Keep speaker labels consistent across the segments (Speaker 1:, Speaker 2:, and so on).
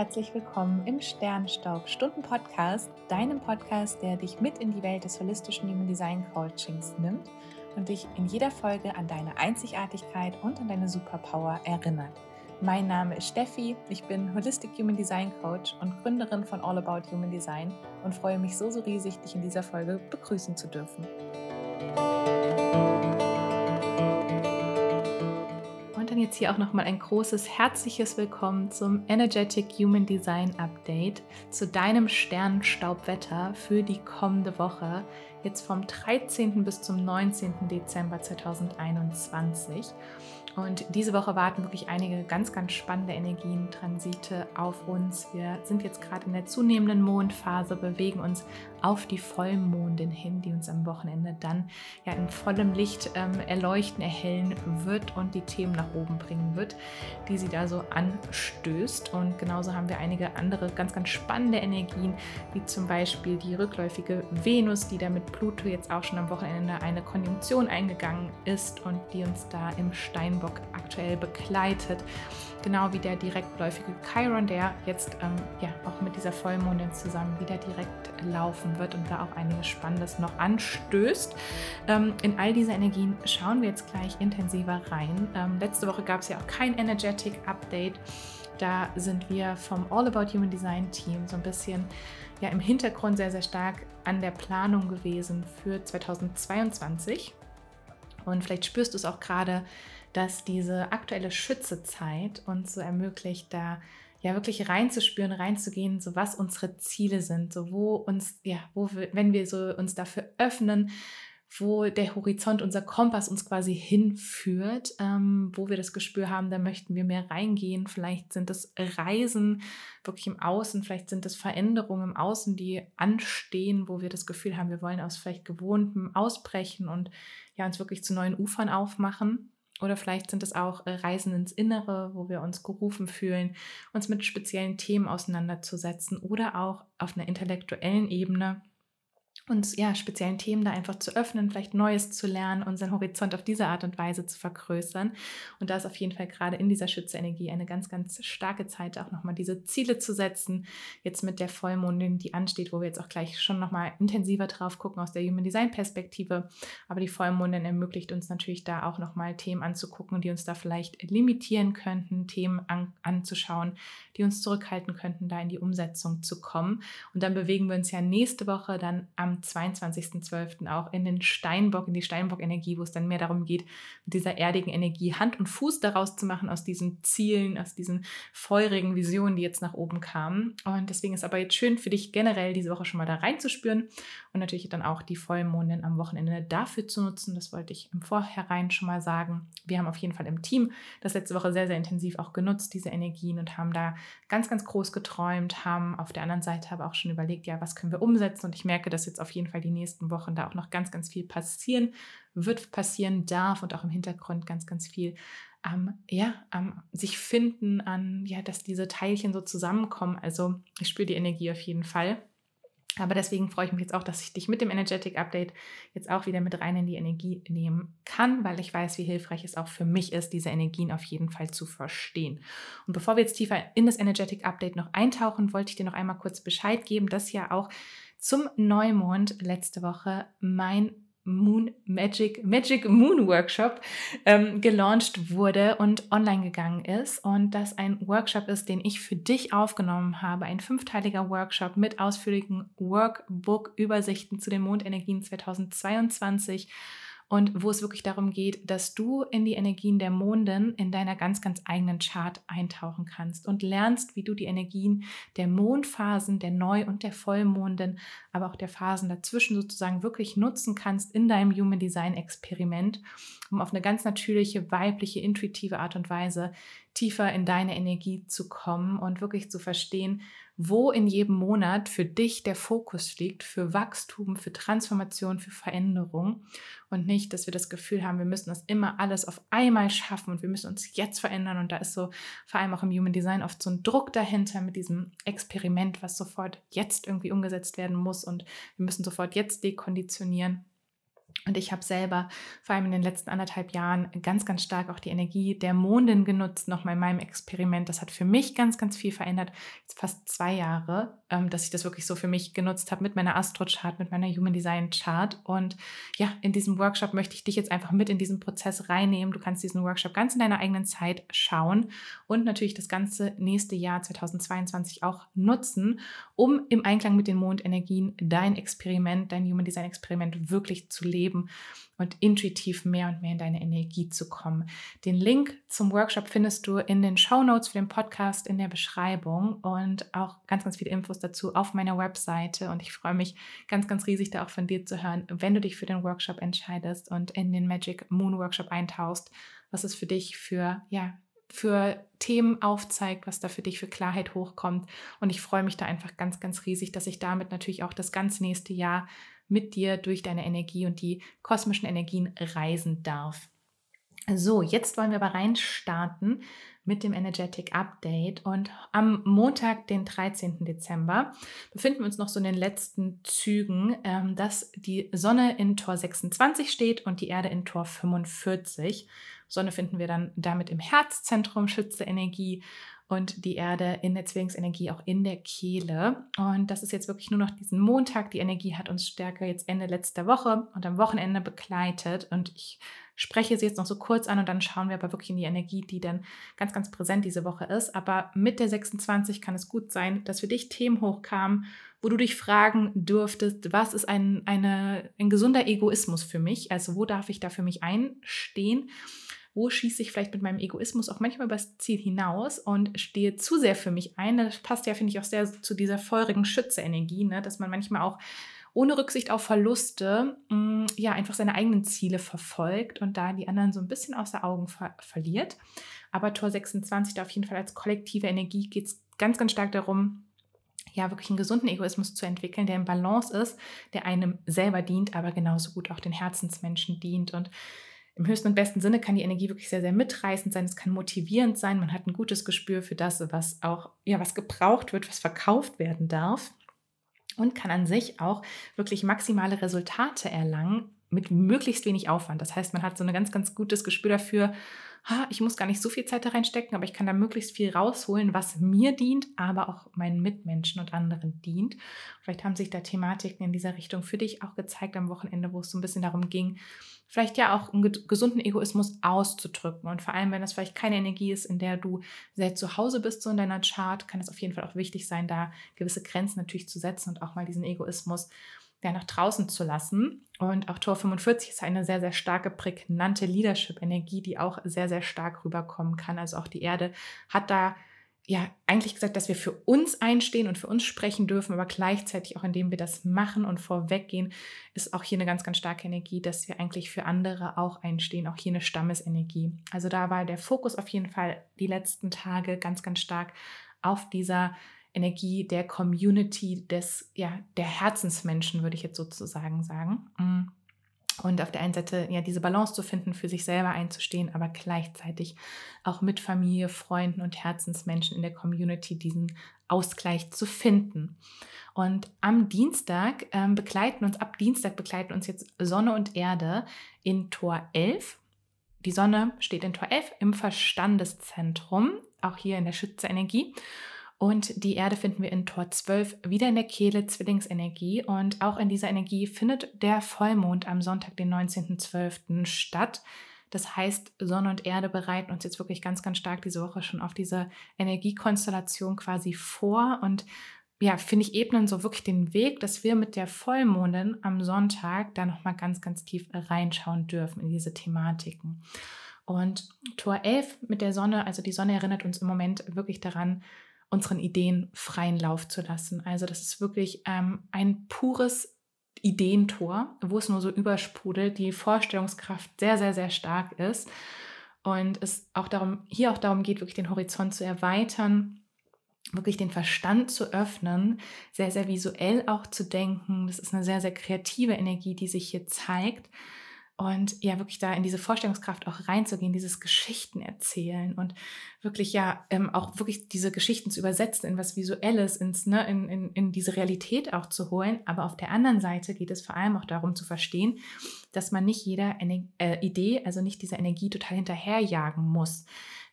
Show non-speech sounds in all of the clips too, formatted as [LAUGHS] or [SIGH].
Speaker 1: herzlich willkommen im Sternstaub Stunden Podcast, deinem Podcast, der dich mit in die Welt des holistischen Human Design Coachings nimmt und dich in jeder Folge an deine Einzigartigkeit und an deine Superpower erinnert. Mein Name ist Steffi, ich bin Holistic Human Design Coach und Gründerin von All About Human Design und freue mich so, so riesig, dich in dieser Folge begrüßen zu dürfen. Jetzt hier auch nochmal ein großes herzliches Willkommen zum Energetic Human Design Update zu deinem Sternenstaubwetter für die kommende Woche, jetzt vom 13. bis zum 19. Dezember 2021. Und diese Woche warten wirklich einige ganz, ganz spannende Energien, Transite auf uns. Wir sind jetzt gerade in der zunehmenden Mondphase, bewegen uns auf die Vollmondin hin, die uns am Wochenende dann ja in vollem Licht ähm, erleuchten, erhellen wird und die Themen nach oben bringen wird, die sie da so anstößt. Und genauso haben wir einige andere ganz, ganz spannende Energien, wie zum Beispiel die rückläufige Venus, die da mit Pluto jetzt auch schon am Wochenende eine Konjunktion eingegangen ist und die uns da im Steinbock aktuell begleitet genau wie der direktläufige Chiron, der jetzt ähm, ja auch mit dieser Vollmondin zusammen wieder direkt laufen wird und da auch einiges Spannendes noch anstößt. Ähm, in all diese Energien schauen wir jetzt gleich intensiver rein. Ähm, letzte Woche gab es ja auch kein Energetic Update. Da sind wir vom All About Human Design Team so ein bisschen ja, im Hintergrund sehr, sehr stark an der Planung gewesen für 2022. Und vielleicht spürst du es auch gerade, dass diese aktuelle Schützezeit uns so ermöglicht, da ja wirklich reinzuspüren, reinzugehen, so was unsere Ziele sind, so wo uns, ja, wo wir, wenn wir so uns dafür öffnen, wo der Horizont, unser Kompass uns quasi hinführt, ähm, wo wir das Gespür haben, da möchten wir mehr reingehen. Vielleicht sind es Reisen wirklich im Außen, vielleicht sind es Veränderungen im Außen, die anstehen, wo wir das Gefühl haben, wir wollen aus vielleicht Gewohntem ausbrechen und ja, uns wirklich zu neuen Ufern aufmachen. Oder vielleicht sind es auch äh, Reisen ins Innere, wo wir uns gerufen fühlen, uns mit speziellen Themen auseinanderzusetzen oder auch auf einer intellektuellen Ebene uns ja speziellen Themen da einfach zu öffnen, vielleicht Neues zu lernen, unseren Horizont auf diese Art und Weise zu vergrößern. Und da ist auf jeden Fall gerade in dieser Schütze-Energie eine ganz, ganz starke Zeit, auch nochmal diese Ziele zu setzen. Jetzt mit der Vollmondin, die ansteht, wo wir jetzt auch gleich schon nochmal intensiver drauf gucken aus der Human Design Perspektive. Aber die Vollmondin ermöglicht uns natürlich da auch nochmal Themen anzugucken, die uns da vielleicht limitieren könnten, Themen an, anzuschauen, die uns zurückhalten könnten, da in die Umsetzung zu kommen. Und dann bewegen wir uns ja nächste Woche dann am 22.12. auch in den Steinbock, in die Steinbock-Energie, wo es dann mehr darum geht, mit dieser erdigen Energie Hand und Fuß daraus zu machen, aus diesen Zielen, aus diesen feurigen Visionen, die jetzt nach oben kamen. Und deswegen ist aber jetzt schön für dich generell diese Woche schon mal da reinzuspüren und natürlich dann auch die Vollmondin am Wochenende dafür zu nutzen. Das wollte ich im Vorhinein schon mal sagen. Wir haben auf jeden Fall im Team das letzte Woche sehr, sehr intensiv auch genutzt, diese Energien und haben da ganz, ganz groß geträumt, haben auf der anderen Seite aber auch schon überlegt, ja, was können wir umsetzen? Und ich merke, dass jetzt auf jeden Fall die nächsten Wochen da auch noch ganz, ganz viel passieren wird, passieren darf und auch im Hintergrund ganz, ganz viel ähm, ja, ähm, sich finden an, ja, dass diese Teilchen so zusammenkommen. Also ich spüre die Energie auf jeden Fall. Aber deswegen freue ich mich jetzt auch, dass ich dich mit dem Energetic Update jetzt auch wieder mit rein in die Energie nehmen kann, weil ich weiß, wie hilfreich es auch für mich ist, diese Energien auf jeden Fall zu verstehen. Und bevor wir jetzt tiefer in das Energetic Update noch eintauchen, wollte ich dir noch einmal kurz Bescheid geben, dass ja auch zum Neumond letzte Woche mein Moon Magic, Magic Moon Workshop ähm, gelauncht wurde und online gegangen ist. Und das ein Workshop ist, den ich für dich aufgenommen habe. Ein fünfteiliger Workshop mit ausführlichen Workbook-Übersichten zu den Mondenergien 2022 und wo es wirklich darum geht, dass du in die Energien der Monden in deiner ganz, ganz eigenen Chart eintauchen kannst und lernst, wie du die Energien der Mondphasen, der Neu- und der Vollmonden, aber auch der Phasen dazwischen sozusagen wirklich nutzen kannst in deinem Human Design Experiment, um auf eine ganz natürliche, weibliche, intuitive Art und Weise tiefer in deine Energie zu kommen und wirklich zu verstehen, wo in jedem Monat für dich der Fokus liegt, für Wachstum, für Transformation, für Veränderung. Und nicht, dass wir das Gefühl haben, wir müssen das immer alles auf einmal schaffen und wir müssen uns jetzt verändern. Und da ist so vor allem auch im Human Design oft so ein Druck dahinter mit diesem Experiment, was sofort jetzt irgendwie umgesetzt werden muss. Und wir müssen sofort jetzt dekonditionieren. Und ich habe selber vor allem in den letzten anderthalb Jahren ganz, ganz stark auch die Energie der Mondin genutzt, nochmal in meinem Experiment. Das hat für mich ganz, ganz viel verändert. Jetzt fast zwei Jahre, ähm, dass ich das wirklich so für mich genutzt habe mit meiner Astro-Chart, mit meiner Human Design Chart. Und ja, in diesem Workshop möchte ich dich jetzt einfach mit in diesen Prozess reinnehmen. Du kannst diesen Workshop ganz in deiner eigenen Zeit schauen und natürlich das ganze nächste Jahr 2022 auch nutzen, um im Einklang mit den Mondenergien dein Experiment, dein Human Design Experiment wirklich zu leben leben und intuitiv mehr und mehr in deine Energie zu kommen. Den Link zum Workshop findest du in den Show Notes für den Podcast in der Beschreibung und auch ganz, ganz viele Infos dazu auf meiner Webseite. Und ich freue mich ganz, ganz riesig, da auch von dir zu hören, wenn du dich für den Workshop entscheidest und in den Magic Moon Workshop eintauchst, was es für dich für, ja, für Themen aufzeigt, was da für dich für Klarheit hochkommt. Und ich freue mich da einfach ganz, ganz riesig, dass ich damit natürlich auch das ganz nächste Jahr mit dir durch deine Energie und die kosmischen Energien reisen darf. So, jetzt wollen wir aber reinstarten mit dem Energetic Update. Und am Montag, den 13. Dezember, befinden wir uns noch so in den letzten Zügen, ähm, dass die Sonne in Tor 26 steht und die Erde in Tor 45. Sonne finden wir dann damit im Herzzentrum, schütze Energie und die Erde in der Zwillingsenergie auch in der Kehle. Und das ist jetzt wirklich nur noch diesen Montag. Die Energie hat uns stärker jetzt Ende letzter Woche und am Wochenende begleitet. Und ich spreche sie jetzt noch so kurz an und dann schauen wir aber wirklich in die Energie, die dann ganz, ganz präsent diese Woche ist. Aber mit der 26 kann es gut sein, dass für dich Themen hochkamen, wo du dich fragen dürftest, was ist ein, eine, ein gesunder Egoismus für mich? Also wo darf ich da für mich einstehen? Wo schieße ich vielleicht mit meinem Egoismus auch manchmal übers Ziel hinaus und stehe zu sehr für mich ein. Das passt ja, finde ich, auch sehr zu dieser feurigen Schütze-Energie, ne? dass man manchmal auch ohne Rücksicht auf Verluste mh, mm, ja einfach seine eigenen Ziele verfolgt und da die anderen so ein bisschen außer Augen ver verliert. Aber Tor 26 da auf jeden Fall als kollektive Energie geht es ganz, ganz stark darum, ja, wirklich einen gesunden Egoismus zu entwickeln, der im Balance ist, der einem selber dient, aber genauso gut auch den Herzensmenschen dient. Und im höchsten und besten Sinne kann die Energie wirklich sehr, sehr mitreißend sein. Es kann motivierend sein. Man hat ein gutes Gespür für das, was auch, ja, was gebraucht wird, was verkauft werden darf. Und kann an sich auch wirklich maximale Resultate erlangen mit möglichst wenig Aufwand. Das heißt, man hat so ein ganz, ganz gutes Gespür dafür, ha, ich muss gar nicht so viel Zeit da reinstecken, aber ich kann da möglichst viel rausholen, was mir dient, aber auch meinen Mitmenschen und anderen dient. Vielleicht haben sich da Thematiken in dieser Richtung für dich auch gezeigt am Wochenende, wo es so ein bisschen darum ging, vielleicht ja auch einen gesunden Egoismus auszudrücken. Und vor allem, wenn das vielleicht keine Energie ist, in der du sehr zu Hause bist, so in deiner Chart, kann es auf jeden Fall auch wichtig sein, da gewisse Grenzen natürlich zu setzen und auch mal diesen Egoismus ja, nach draußen zu lassen. Und auch Tor 45 ist eine sehr, sehr starke, prägnante Leadership-Energie, die auch sehr, sehr stark rüberkommen kann. Also auch die Erde hat da ja eigentlich gesagt, dass wir für uns einstehen und für uns sprechen dürfen, aber gleichzeitig auch indem wir das machen und vorweggehen, ist auch hier eine ganz, ganz starke Energie, dass wir eigentlich für andere auch einstehen, auch hier eine Stammesenergie. Also da war der Fokus auf jeden Fall die letzten Tage ganz, ganz stark auf dieser Energie der Community, des, ja, der Herzensmenschen, würde ich jetzt sozusagen sagen. Mm. Und auf der einen Seite ja diese Balance zu finden, für sich selber einzustehen, aber gleichzeitig auch mit Familie, Freunden und Herzensmenschen in der Community diesen Ausgleich zu finden. Und am Dienstag ähm, begleiten uns, ab Dienstag begleiten uns jetzt Sonne und Erde in Tor 11. Die Sonne steht in Tor 11 im Verstandeszentrum, auch hier in der Schütze-Energie. Und die Erde finden wir in Tor 12 wieder in der Kehle Zwillingsenergie. Und auch in dieser Energie findet der Vollmond am Sonntag, den 19.12. statt. Das heißt, Sonne und Erde bereiten uns jetzt wirklich ganz, ganz stark diese Woche schon auf diese Energiekonstellation quasi vor. Und ja, finde ich, ebnen so wirklich den Weg, dass wir mit der Vollmondin am Sonntag da nochmal ganz, ganz tief reinschauen dürfen in diese Thematiken. Und Tor 11 mit der Sonne, also die Sonne erinnert uns im Moment wirklich daran, unseren Ideen freien Lauf zu lassen. Also das ist wirklich ähm, ein pures Ideentor, wo es nur so übersprudelt, die Vorstellungskraft sehr, sehr, sehr stark ist und es auch darum, hier auch darum geht, wirklich den Horizont zu erweitern, wirklich den Verstand zu öffnen, sehr, sehr visuell auch zu denken. Das ist eine sehr, sehr kreative Energie, die sich hier zeigt. Und ja, wirklich da in diese Vorstellungskraft auch reinzugehen, dieses Geschichten erzählen und wirklich ja ähm, auch wirklich diese Geschichten zu übersetzen in was Visuelles, ins, ne, in, in, in diese Realität auch zu holen. Aber auf der anderen Seite geht es vor allem auch darum zu verstehen, dass man nicht jeder äh, Idee, also nicht dieser Energie total hinterherjagen muss.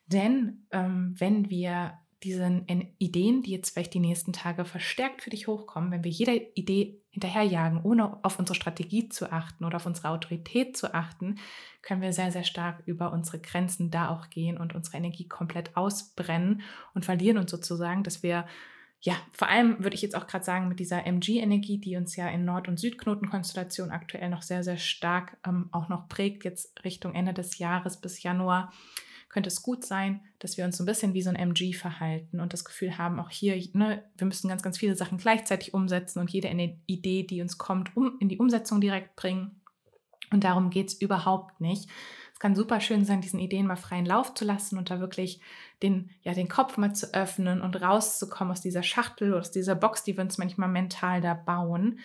Speaker 1: Denn ähm, wenn wir diesen Ideen, die jetzt vielleicht die nächsten Tage verstärkt für dich hochkommen, wenn wir jeder Idee hinterherjagen, ohne auf unsere Strategie zu achten oder auf unsere Autorität zu achten, können wir sehr, sehr stark über unsere Grenzen da auch gehen und unsere Energie komplett ausbrennen und verlieren uns sozusagen, dass wir ja, vor allem würde ich jetzt auch gerade sagen, mit dieser MG-Energie, die uns ja in Nord- und Südknotenkonstellation aktuell noch sehr, sehr stark ähm, auch noch prägt, jetzt Richtung Ende des Jahres bis Januar, könnte es gut sein, dass wir uns so ein bisschen wie so ein MG verhalten und das Gefühl haben, auch hier, ne, wir müssen ganz, ganz viele Sachen gleichzeitig umsetzen und jede Idee, die uns kommt, um, in die Umsetzung direkt bringen. Und darum geht es überhaupt nicht. Es kann super schön sein, diesen Ideen mal freien Lauf zu lassen und da wirklich den, ja, den Kopf mal zu öffnen und rauszukommen aus dieser Schachtel, aus dieser Box, die wir uns manchmal mental da bauen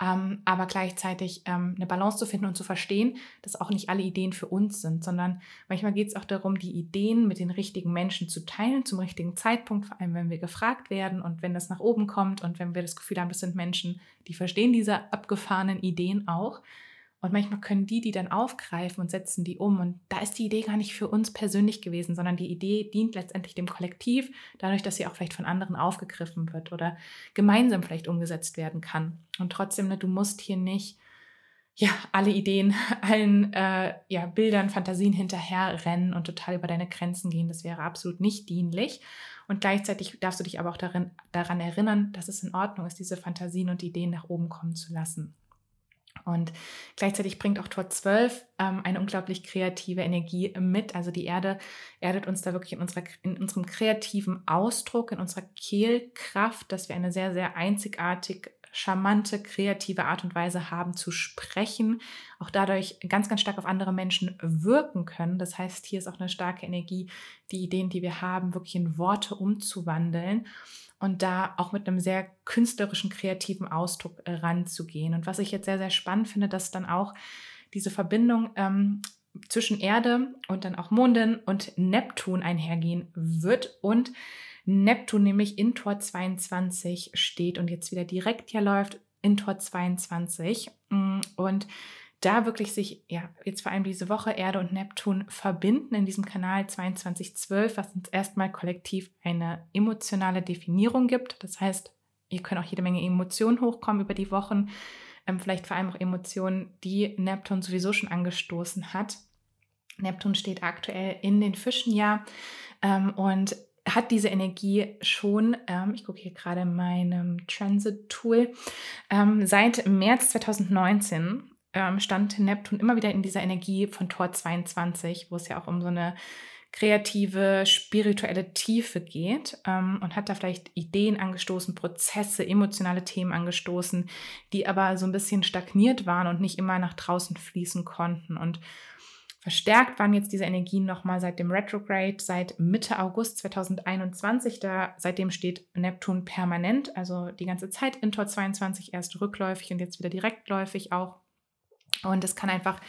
Speaker 1: ähm, aber gleichzeitig ähm, eine Balance zu finden und zu verstehen, dass auch nicht alle Ideen für uns sind, sondern manchmal geht es auch darum, die Ideen mit den richtigen Menschen zu teilen zum richtigen Zeitpunkt, vor allem wenn wir gefragt werden und wenn das nach oben kommt und wenn wir das Gefühl haben, das sind Menschen, die verstehen diese abgefahrenen Ideen auch und manchmal können die die dann aufgreifen und setzen die um. Und da ist die Idee gar nicht für uns persönlich gewesen, sondern die Idee dient letztendlich dem Kollektiv, dadurch, dass sie auch vielleicht von anderen aufgegriffen wird oder gemeinsam vielleicht umgesetzt werden kann. Und trotzdem, ne, du musst hier nicht ja, alle Ideen, [LAUGHS] allen äh, ja, Bildern, Fantasien hinterher rennen und total über deine Grenzen gehen. Das wäre absolut nicht dienlich. Und gleichzeitig darfst du dich aber auch darin, daran erinnern, dass es in Ordnung ist, diese Fantasien und Ideen nach oben kommen zu lassen. Und gleichzeitig bringt auch Tor 12 ähm, eine unglaublich kreative Energie mit. Also die Erde erdet uns da wirklich in, unserer, in unserem kreativen Ausdruck, in unserer Kehlkraft, dass wir eine sehr, sehr einzigartig charmante, kreative Art und Weise haben zu sprechen, auch dadurch ganz, ganz stark auf andere Menschen wirken können. Das heißt, hier ist auch eine starke Energie, die Ideen, die wir haben, wirklich in Worte umzuwandeln und da auch mit einem sehr künstlerischen, kreativen Ausdruck äh, ranzugehen. Und was ich jetzt sehr, sehr spannend finde, dass dann auch diese Verbindung ähm, zwischen Erde und dann auch Mondin und Neptun einhergehen wird und Neptun nämlich in Tor 22 steht und jetzt wieder direkt hier läuft in Tor 22 mm, und da wirklich sich, ja, jetzt vor allem diese Woche Erde und Neptun verbinden in diesem Kanal 2212, was uns erstmal kollektiv eine emotionale Definierung gibt. Das heißt, ihr könnt auch jede Menge Emotionen hochkommen über die Wochen, ähm, vielleicht vor allem auch Emotionen, die Neptun sowieso schon angestoßen hat. Neptun steht aktuell in den Fischen ja ähm, und hat diese Energie schon, ähm, ich gucke hier gerade in meinem Transit-Tool, ähm, seit März 2019 ähm, stand Neptun immer wieder in dieser Energie von Tor 22, wo es ja auch um so eine kreative, spirituelle Tiefe geht ähm, und hat da vielleicht Ideen angestoßen, Prozesse, emotionale Themen angestoßen, die aber so ein bisschen stagniert waren und nicht immer nach draußen fließen konnten. Und verstärkt waren jetzt diese Energien nochmal seit dem Retrograde, seit Mitte August 2021. Da seitdem steht Neptun permanent, also die ganze Zeit in Tor 22, erst rückläufig und jetzt wieder direktläufig auch und es kann einfach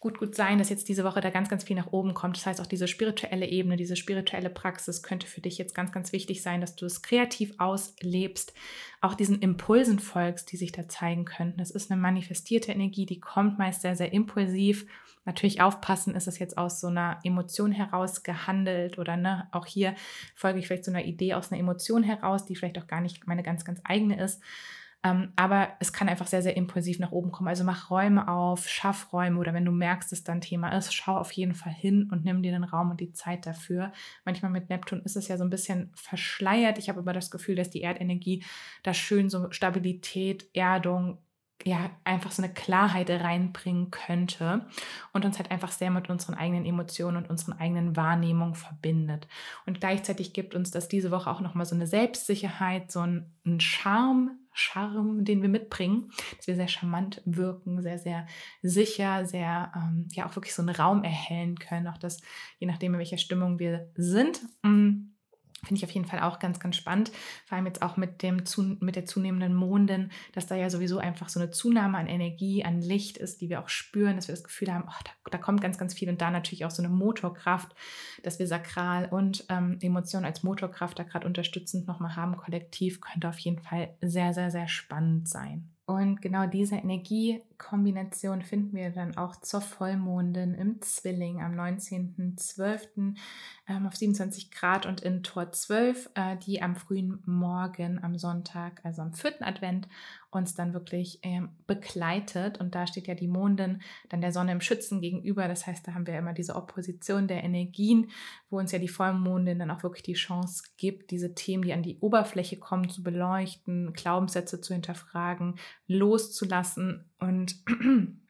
Speaker 1: gut, gut sein, dass jetzt diese Woche da ganz, ganz viel nach oben kommt. Das heißt, auch diese spirituelle Ebene, diese spirituelle Praxis könnte für dich jetzt ganz, ganz wichtig sein, dass du es kreativ auslebst, auch diesen Impulsen folgst, die sich da zeigen könnten. Das ist eine manifestierte Energie, die kommt meist sehr, sehr impulsiv. Natürlich aufpassen, ist es jetzt aus so einer Emotion heraus gehandelt oder ne, auch hier folge ich vielleicht so einer Idee aus einer Emotion heraus, die vielleicht auch gar nicht meine ganz, ganz eigene ist. Ähm, aber es kann einfach sehr, sehr impulsiv nach oben kommen. Also mach Räume auf, schaff Räume oder wenn du merkst, dass dein Thema ist, schau auf jeden Fall hin und nimm dir den Raum und die Zeit dafür. Manchmal mit Neptun ist es ja so ein bisschen verschleiert. Ich habe aber das Gefühl, dass die Erdenergie da schön so Stabilität, Erdung, ja, einfach so eine Klarheit reinbringen könnte und uns halt einfach sehr mit unseren eigenen Emotionen und unseren eigenen Wahrnehmungen verbindet. Und gleichzeitig gibt uns das diese Woche auch nochmal so eine Selbstsicherheit, so einen Charme, Charme, den wir mitbringen, dass wir sehr charmant wirken, sehr, sehr sicher, sehr, ähm, ja, auch wirklich so einen Raum erhellen können, auch das, je nachdem, in welcher Stimmung wir sind. Mm, Finde ich auf jeden Fall auch ganz, ganz spannend. Vor allem jetzt auch mit, dem, mit der zunehmenden Mondin, dass da ja sowieso einfach so eine Zunahme an Energie, an Licht ist, die wir auch spüren, dass wir das Gefühl haben, oh, da, da, kommt ganz, ganz viel und da natürlich auch so eine Motorkraft, dass wir Sakral und ähm, Emotionen als Motorkraft da gerade unterstützend nochmal haben, kollektiv, könnte auf jeden Fall sehr, sehr, sehr spannend sein. Und genau diese Energiekombination finden wir dann auch zur Vollmondin im Zwilling am 19.12. Ähm, auf 27 Grad und in Tor 12, äh, die am frühen Morgen am Sonntag, also am vierten Advent, uns dann wirklich ähm, begleitet. Und da steht ja die Mondin dann der Sonne im Schützen gegenüber. Das heißt, da haben wir immer diese Opposition der Energien, wo uns ja die Vollmondin dann auch wirklich die Chance gibt, diese Themen, die an die Oberfläche kommen, zu beleuchten, Glaubenssätze zu hinterfragen, loszulassen und [CLEARS THROAT]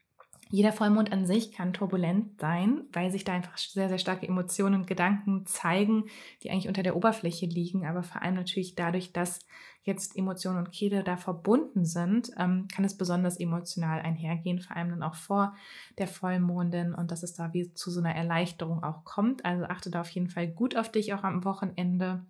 Speaker 1: jeder Vollmond an sich kann turbulent sein, weil sich da einfach sehr, sehr starke Emotionen und Gedanken zeigen, die eigentlich unter der Oberfläche liegen. Aber vor allem natürlich dadurch, dass jetzt Emotionen und Kehle da verbunden sind, ähm, kann es besonders emotional einhergehen, vor allem dann auch vor der Vollmondin und dass es da wie zu so einer Erleichterung auch kommt. Also achte da auf jeden Fall gut auf dich auch am Wochenende.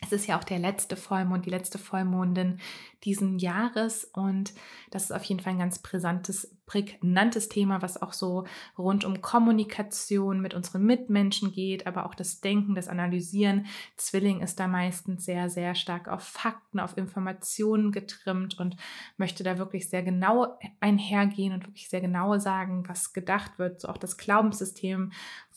Speaker 1: Es ist ja auch der letzte Vollmond, die letzte Vollmondin diesen Jahres und das ist auf jeden Fall ein ganz brisantes, prägnantes Thema, was auch so rund um Kommunikation mit unseren Mitmenschen geht, aber auch das Denken, das Analysieren. Zwilling ist da meistens sehr, sehr stark auf Fakten, auf Informationen getrimmt und möchte da wirklich sehr genau einhergehen und wirklich sehr genau sagen, was gedacht wird. So auch das Glaubenssystem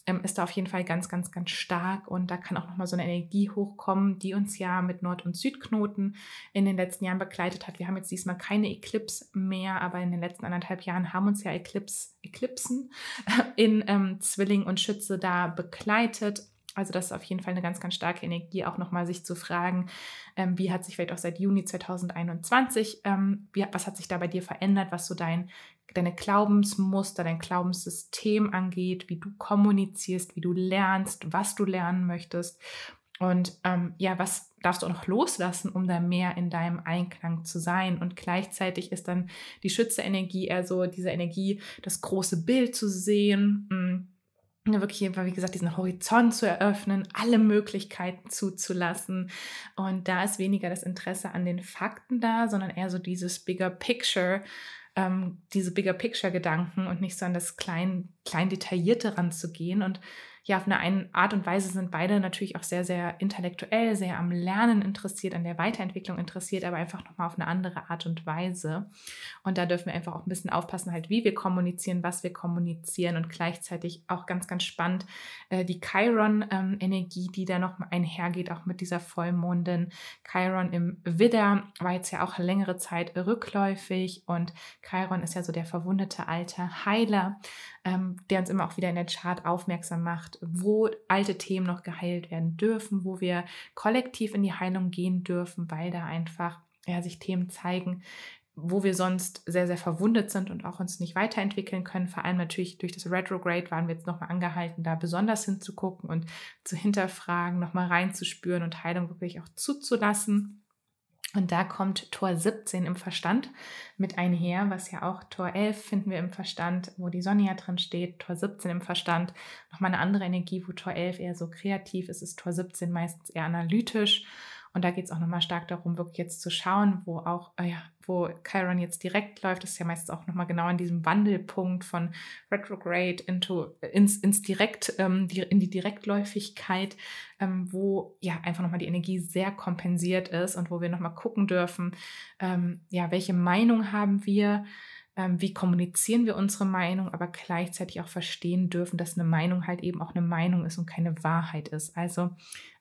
Speaker 1: ähm, ist da auf jeden Fall ganz, ganz, ganz stark und da kann auch nochmal so eine Energie hochkommen, die uns ja mit Nord- und Südknoten in den letzten Jahren begleitet hat. Wir haben jetzt diesmal keine Eclipse mehr, aber in den letzten anderthalb Jahren haben uns ja Eclipse, Eclipsen [LAUGHS] in ähm, Zwilling und Schütze da begleitet. Also das ist auf jeden Fall eine ganz, ganz starke Energie, auch nochmal sich zu fragen, ähm, wie hat sich vielleicht auch seit Juni 2021, ähm, wie, was hat sich da bei dir verändert, was so dein deine Glaubensmuster, dein Glaubenssystem angeht, wie du kommunizierst, wie du lernst, was du lernen möchtest. Und ähm, ja, was darfst du auch noch loslassen, um da mehr in deinem Einklang zu sein? Und gleichzeitig ist dann die Schütze-Energie eher so diese Energie, das große Bild zu sehen, mh, mm, wirklich, wie gesagt, diesen Horizont zu eröffnen, alle Möglichkeiten zuzulassen. Und da ist weniger das Interesse an den Fakten da, sondern eher so dieses Bigger Picture, ähm, diese Bigger Picture-Gedanken und nicht so an das klein, klein Detaillierte ranzugehen. Und ja, auf eine Art und Weise sind beide natürlich auch sehr, sehr intellektuell, sehr am Lernen interessiert, an der Weiterentwicklung interessiert, aber einfach nochmal auf eine andere Art und Weise. Und da dürfen wir einfach auch ein bisschen aufpassen, halt, wie wir kommunizieren, was wir kommunizieren und gleichzeitig auch ganz, ganz spannend äh, die Chiron-Energie, ähm, die da noch einhergeht, auch mit dieser Vollmondin. Chiron im Widder war jetzt ja auch längere Zeit rückläufig und Chiron ist ja so der verwundete alte Heiler ähm, der uns immer auch wieder in der Chart aufmerksam macht, wo alte Themen noch geheilt werden dürfen, wo wir kollektiv in die Heilung gehen dürfen, weil da einfach ja, sich Themen zeigen, wo wir sonst sehr, sehr verwundet sind und auch uns nicht weiterentwickeln können. Vor allem natürlich durch das Retrograde waren wir jetzt nochmal angehalten, da besonders hinzugucken und zu hinterfragen, nochmal reinzuspüren und Heilung wirklich auch zuzulassen. Und da kommt Tor 17 im Verstand mit einher, was ja auch Tor 11 finden wir im Verstand, wo die Sonne ja drin steht. Tor 17 im Verstand, nochmal eine andere Energie, wo Tor 11 eher so kreativ ist, ist Tor 17 meistens eher analytisch und da geht es auch nochmal stark darum, wirklich jetzt zu schauen, wo auch, äh, wo Chiron jetzt direkt läuft. Das ist ja meistens auch nochmal genau an diesem Wandelpunkt von Retrograde into, ins, ins Direkt, ähm, die, in die Direktläufigkeit, ähm, wo ja einfach nochmal die Energie sehr kompensiert ist und wo wir nochmal gucken dürfen, ähm, ja, welche Meinung haben wir, wie kommunizieren wir unsere Meinung, aber gleichzeitig auch verstehen dürfen, dass eine Meinung halt eben auch eine Meinung ist und keine Wahrheit ist. Also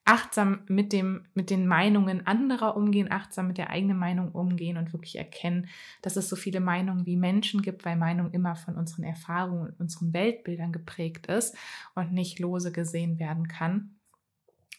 Speaker 1: achtsam mit, dem, mit den Meinungen anderer umgehen, achtsam mit der eigenen Meinung umgehen und wirklich erkennen, dass es so viele Meinungen wie Menschen gibt, weil Meinung immer von unseren Erfahrungen und unseren Weltbildern geprägt ist und nicht lose gesehen werden kann.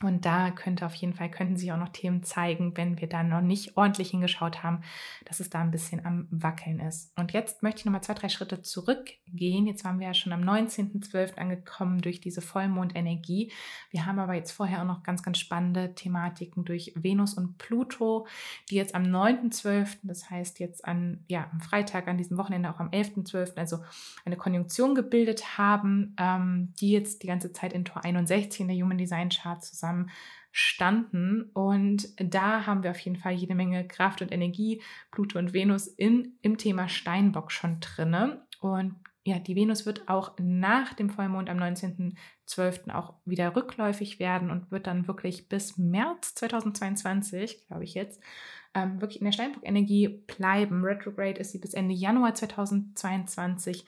Speaker 1: Und da könnte auf jeden Fall, könnten sich auch noch Themen zeigen, wenn wir da noch nicht ordentlich hingeschaut haben, dass es da ein bisschen am Wackeln ist. Und jetzt möchte ich nochmal zwei, drei Schritte zurückgehen. Jetzt waren wir ja schon am 19.12. angekommen durch diese Vollmondenergie. Wir haben aber jetzt vorher auch noch ganz, ganz spannende Thematiken durch Venus und Pluto, die jetzt am 9.12., das heißt jetzt an, ja, am Freitag, an diesem Wochenende auch am 11.12., also eine Konjunktion gebildet haben, ähm, die jetzt die ganze Zeit in Tor 61 in der Human Design Chart zusammen zusammen standen. Und da haben wir auf jeden Fall jede Menge Kraft und Energie, Pluto und Venus in, im Thema Steinbock schon drinne. Und ja, die Venus wird auch nach dem Vollmond am 19.12. auch wieder rückläufig werden und wird dann wirklich bis März 2022, glaube ich jetzt, ähm, wirklich in der Steinbock-Energie bleiben. Retrograde ist sie bis Ende Januar 2022.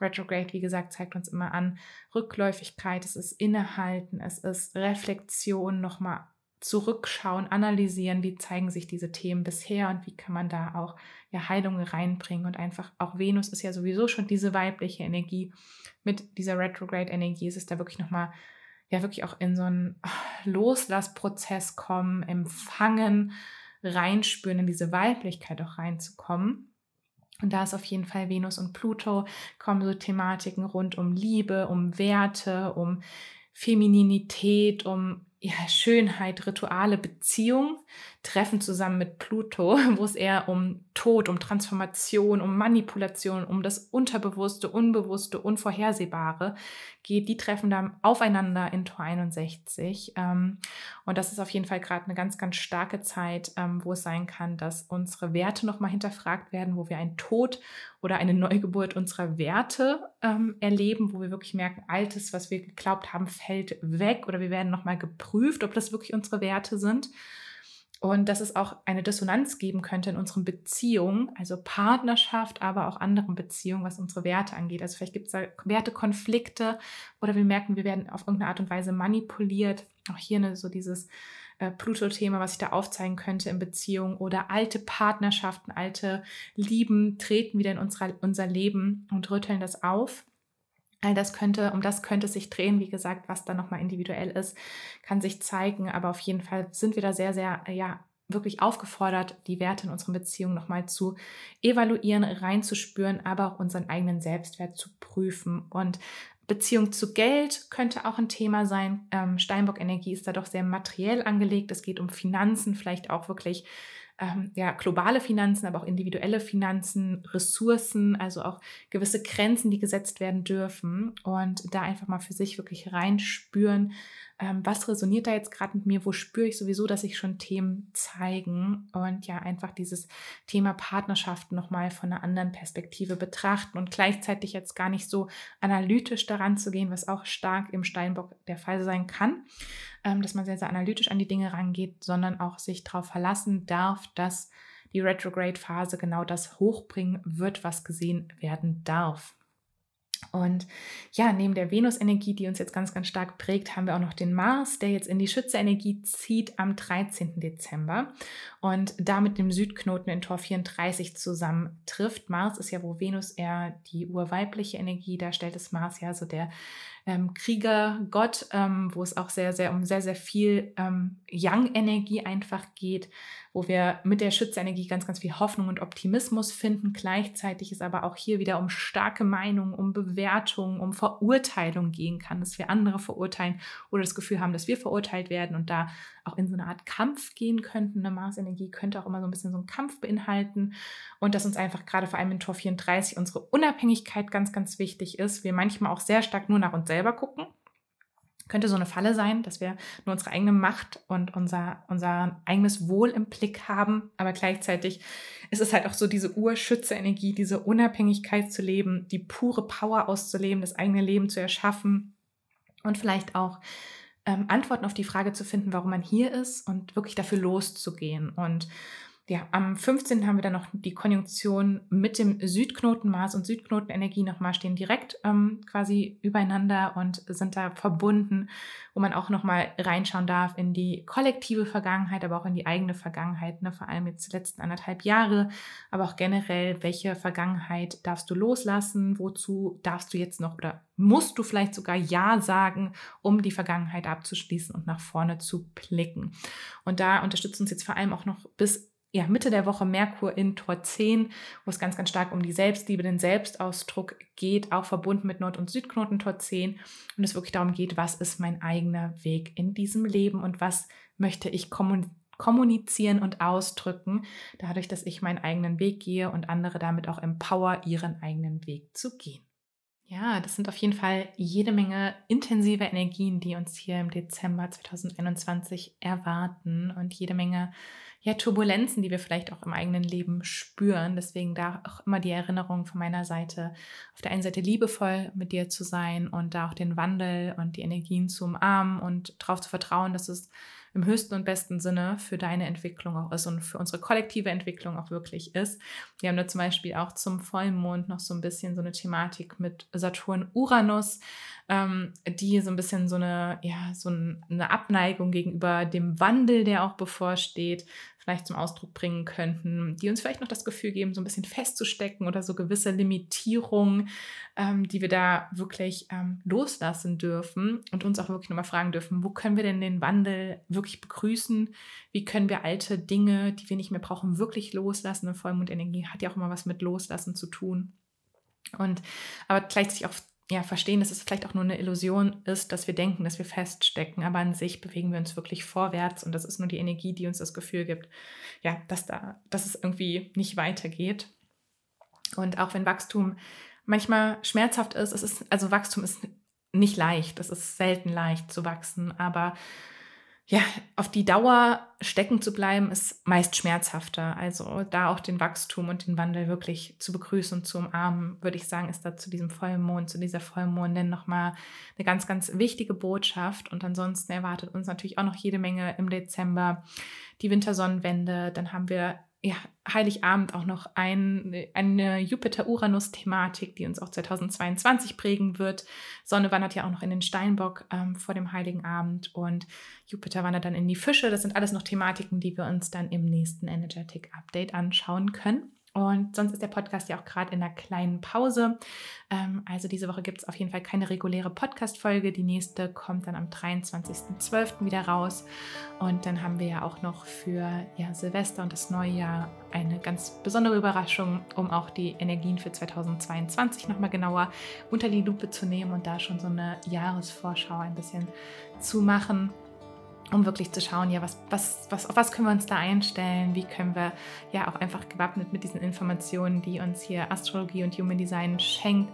Speaker 1: Retrograde, wie gesagt, zeigt uns immer an Rückläufigkeit, es ist Innehalten, es ist Reflexion, nochmal zurückschauen, analysieren, wie zeigen sich diese Themen bisher und wie kann man da auch ja, Heilungen reinbringen und einfach auch Venus ist ja sowieso schon diese weibliche Energie. Mit dieser Retrograde-Energie ist es da wirklich nochmal, ja, wirklich auch in so einen Loslassprozess kommen, empfangen, reinspüren, in diese Weiblichkeit auch reinzukommen. Und da ist auf jeden Fall Venus und Pluto, kommen so Thematiken rund um Liebe, um Werte, um Femininität, um ja, Schönheit, Rituale, Beziehung treffen zusammen mit Pluto, [LAUGHS] wo es eher um Tod, um Transformation, um Manipulation, um das Unterbewusste, Unbewusste, Unvorhersehbare geht. Die treffen dann aufeinander in Tor 61. Ähm, und das ist auf jeden Fall gerade eine ganz, ganz starke Zeit, ähm, wo es sein kann, dass unsere Werte nochmal hinterfragt werden, wo wir einen Tod oder eine Neugeburt unserer Werte ähm, erleben, wo wir wirklich merken, Altes, was wir geglaubt haben, fällt weg oder wir werden nochmal geprüft, ob das wirklich unsere Werte sind. Und dass es auch eine Dissonanz geben könnte in unseren Beziehungen, also Partnerschaft, aber auch anderen Beziehungen, was unsere Werte angeht. Also vielleicht gibt es da Wertekonflikte oder wir merken, wir werden auf irgendeine Art und Weise manipuliert. Auch hier ne, so dieses äh, Pluto-Thema, was ich da aufzeigen könnte in Beziehungen oder alte Partnerschaften, alte Lieben treten wieder in unser, unser Leben und rütteln das auf. All das könnte, um das könnte sich drehen, wie gesagt, was da nochmal individuell ist, kann sich zeigen, aber auf jeden Fall sind wir da sehr, sehr, ja, wirklich aufgefordert, die Werte in unseren Beziehungen nochmal zu evaluieren, reinzuspüren, aber auch unseren eigenen Selbstwert zu prüfen. Und Beziehung zu Geld könnte auch ein Thema sein. Ähm, Steinbock-Energie ist da doch sehr materiell angelegt. Es geht um Finanzen, vielleicht auch wirklich ähm, ja, globale Finanzen, aber auch individuelle Finanzen, Ressourcen, also auch gewisse Grenzen, die gesetzt werden dürfen. Und da einfach mal für sich wirklich reinspüren, ähm, was resoniert da jetzt gerade mit mir, wo spüre ich sowieso, dass sich schon Themen zeigen und ja, einfach dieses Thema Partnerschaft nochmal von einer anderen Perspektive betrachten und gleichzeitig jetzt gar nicht so analytisch daran zu gehen, was auch stark im Steinbock der Fall sein kann, ähm, dass man sehr, sehr analytisch an die Dinge rangeht, sondern auch sich darauf verlassen darf, dass die Retrograde-Phase genau das hochbringen wird, was gesehen werden darf. Und ja, neben der Venus-Energie, die uns jetzt ganz, ganz stark prägt, haben wir auch noch den Mars, der jetzt in die Schütze-Energie zieht am 13. Dezember und damit dem Südknoten in Tor 34 zusammentrifft. Mars ist ja, wo Venus eher die urweibliche Energie darstellt, ist Mars ja so der ähm, Kriegergott, ähm, wo es auch sehr, sehr um sehr, sehr viel ähm, Yang-Energie einfach geht, wo wir mit der Schützenergie ganz, ganz viel Hoffnung und Optimismus finden. Gleichzeitig ist aber auch hier wieder um starke Meinungen, um Bewertungen, um Verurteilung gehen kann, dass wir andere verurteilen oder das Gefühl haben, dass wir verurteilt werden und da auch in so eine Art Kampf gehen könnten. Eine Marsenergie könnte auch immer so ein bisschen so einen Kampf beinhalten und dass uns einfach gerade vor allem in Tor 34 unsere Unabhängigkeit ganz, ganz wichtig ist. Wir manchmal auch sehr stark nur nach uns selber gucken. Könnte so eine Falle sein, dass wir nur unsere eigene Macht und unser, unser eigenes Wohl im Blick haben, aber gleichzeitig ist es halt auch so diese Urschütze-Energie, diese Unabhängigkeit zu leben, die pure Power auszuleben, das eigene Leben zu erschaffen und vielleicht auch ähm, Antworten auf die Frage zu finden, warum man hier ist und wirklich dafür loszugehen. Und ja, am 15. haben wir dann noch die Konjunktion mit dem Südknoten Mars und Südknotenenergie nochmal stehen direkt ähm, quasi übereinander und sind da verbunden, wo man auch nochmal reinschauen darf in die kollektive Vergangenheit, aber auch in die eigene Vergangenheit, ne? vor allem jetzt die letzten anderthalb Jahre, aber auch generell, welche Vergangenheit darfst du loslassen, wozu darfst du jetzt noch oder musst du vielleicht sogar Ja sagen, um die Vergangenheit abzuschließen und nach vorne zu blicken. Und da unterstützt uns jetzt vor allem auch noch bis ja, Mitte der Woche Merkur in Tor 10, wo es ganz, ganz stark um die Selbstliebe, den Selbstausdruck geht, auch verbunden mit Nord- und Südknoten Tor 10 und es wirklich darum geht, was ist mein eigener Weg in diesem Leben und was möchte ich kommunizieren und ausdrücken, dadurch, dass ich meinen eigenen Weg gehe und andere damit auch empower, ihren eigenen Weg zu gehen. Ja, das sind auf jeden Fall jede Menge intensive Energien, die uns hier im Dezember 2021 erwarten und jede Menge ja, Turbulenzen, die wir vielleicht auch im eigenen Leben spüren. Deswegen da auch immer die Erinnerung von meiner Seite, auf der einen Seite liebevoll mit dir zu sein und da auch den Wandel und die Energien zu umarmen und darauf zu vertrauen, dass es im höchsten und besten Sinne für deine Entwicklung auch ist und für unsere kollektive Entwicklung auch wirklich ist. Wir haben da zum Beispiel auch zum Vollmond noch so ein bisschen so eine Thematik mit Saturn-Uranus, ähm, die so ein bisschen so eine, ja, so eine Abneigung gegenüber dem Wandel, der auch bevorsteht, vielleicht zum Ausdruck bringen könnten, die uns vielleicht noch das Gefühl geben, so ein bisschen festzustecken oder so gewisse Limitierungen, ähm, die wir da wirklich ähm, loslassen dürfen und uns auch wirklich nochmal fragen dürfen, wo können wir denn den Wandel wirklich begrüßen? Wie können wir alte Dinge, die wir nicht mehr brauchen, wirklich loslassen? Und Vollmondenergie hat ja auch immer was mit Loslassen zu tun. Und aber gleichzeitig auch ja, verstehen, dass es vielleicht auch nur eine Illusion ist, dass wir denken, dass wir feststecken, aber an sich bewegen wir uns wirklich vorwärts und das ist nur die Energie, die uns das Gefühl gibt, ja, dass da, dass es irgendwie nicht weitergeht. Und auch wenn Wachstum manchmal schmerzhaft ist, es ist, also Wachstum ist nicht leicht, es ist selten leicht zu wachsen, aber ja, auf die Dauer stecken zu bleiben, ist meist schmerzhafter. Also da auch den Wachstum und den Wandel wirklich zu begrüßen und zu umarmen, würde ich sagen, ist da zu diesem Vollmond, zu dieser Vollmondin nochmal eine ganz, ganz wichtige Botschaft. Und ansonsten erwartet uns natürlich auch noch jede Menge im Dezember die Wintersonnenwende. Dann haben wir ja, Heiligabend auch noch ein, eine Jupiter-Uranus-Thematik, die uns auch 2022 prägen wird. Sonne wandert ja auch noch in den Steinbock ähm, vor dem Heiligen Abend und Jupiter wandert dann in die Fische. Das sind alles noch Thematiken, die wir uns dann im nächsten Energetic Update anschauen können. Und sonst ist der Podcast ja auch gerade in einer kleinen Pause. Ähm, also diese Woche gibt es auf jeden Fall keine reguläre Podcast-Folge. Die nächste kommt dann am 23.12. wieder raus. Und dann haben wir ja auch noch für ja, Silvester und das neue Jahr eine ganz besondere Überraschung, um auch die Energien für 2022 nochmal genauer unter die Lupe zu nehmen und da schon so eine Jahresvorschau ein bisschen zu machen um wirklich zu schauen, ja, was, was, was, auf was können wir uns da einstellen, wie können wir ja auch einfach gewappnet mit diesen Informationen, die uns hier Astrologie und Human Design schenkt,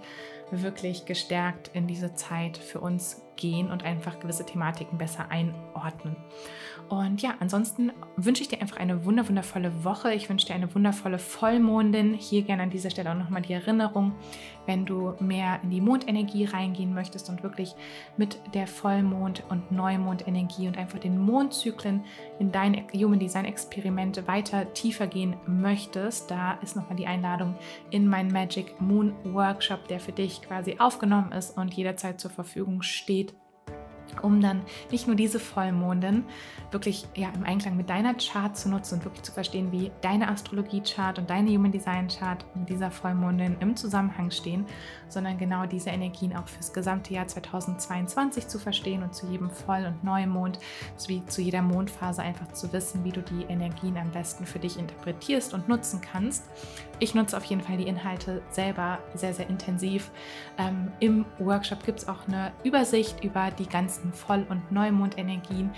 Speaker 1: wirklich gestärkt in diese Zeit für uns gehen und einfach gewisse Thematiken besser einordnen. Und ja, ansonsten wünsche ich dir einfach eine wunderwundervolle Woche. Ich wünsche dir eine wundervolle Vollmondin. Hier gerne an dieser Stelle auch nochmal die Erinnerung, wenn du mehr in die Mondenergie reingehen möchtest und wirklich mit der Vollmond- und Neumondenergie und einfach den Mondzyklen in dein Human Design Experiment weiter tiefer gehen möchtest, da ist nochmal die Einladung in meinen Magic Moon Workshop, der für dich quasi aufgenommen ist und jederzeit zur Verfügung steht um dann nicht nur diese Vollmonden wirklich ja, im Einklang mit deiner Chart zu nutzen und wirklich zu verstehen, wie deine Astrologie-Chart und deine Human Design-Chart mit dieser Vollmondin im Zusammenhang stehen, sondern genau diese Energien auch fürs gesamte Jahr 2022 zu verstehen und zu jedem Voll- und Neumond sowie zu jeder Mondphase einfach zu wissen, wie du die Energien am besten für dich interpretierst und nutzen kannst. Ich nutze auf jeden Fall die Inhalte selber sehr, sehr intensiv. Ähm, Im Workshop gibt es auch eine Übersicht über die ganzen Voll- und Neumondenergien,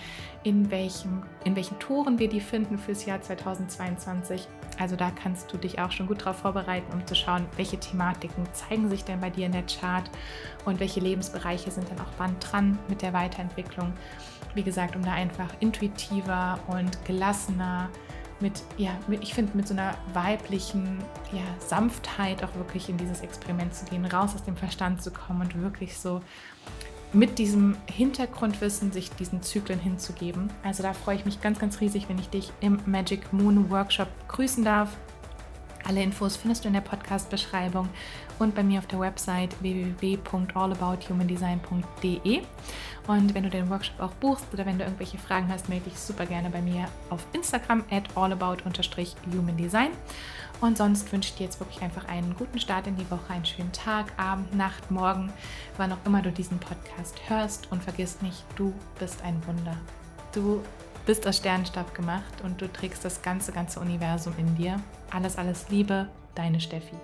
Speaker 1: in, welchem, in welchen Toren wir die finden fürs Jahr 2022. Also da kannst du dich auch schon gut darauf vorbereiten, um zu schauen, welche Thematiken zeigen sich denn bei dir in der Chart und welche Lebensbereiche sind dann auch band dran mit der Weiterentwicklung. Wie gesagt, um da einfach intuitiver und gelassener mit, ja, mit, ich finde, mit so einer weiblichen ja, Sanftheit auch wirklich in dieses Experiment zu gehen, raus aus dem Verstand zu kommen und wirklich so mit diesem Hintergrundwissen sich diesen Zyklen hinzugeben. Also da freue ich mich ganz, ganz riesig, wenn ich dich im Magic Moon Workshop grüßen darf. Alle Infos findest du in der Podcast-Beschreibung und bei mir auf der Website www.allabouthumandesign.de. Und wenn du den Workshop auch buchst oder wenn du irgendwelche Fragen hast, melde dich super gerne bei mir auf Instagram at allabout-humandesign. Und sonst wünsche ich dir jetzt wirklich einfach einen guten Start in die Woche, einen schönen Tag, Abend, Nacht, Morgen, wann auch immer du diesen Podcast hörst. Und vergiss nicht, du bist ein Wunder. Du bist aus Sternenstaub gemacht und du trägst das ganze, ganze Universum in dir. Alles, alles Liebe, deine Steffi.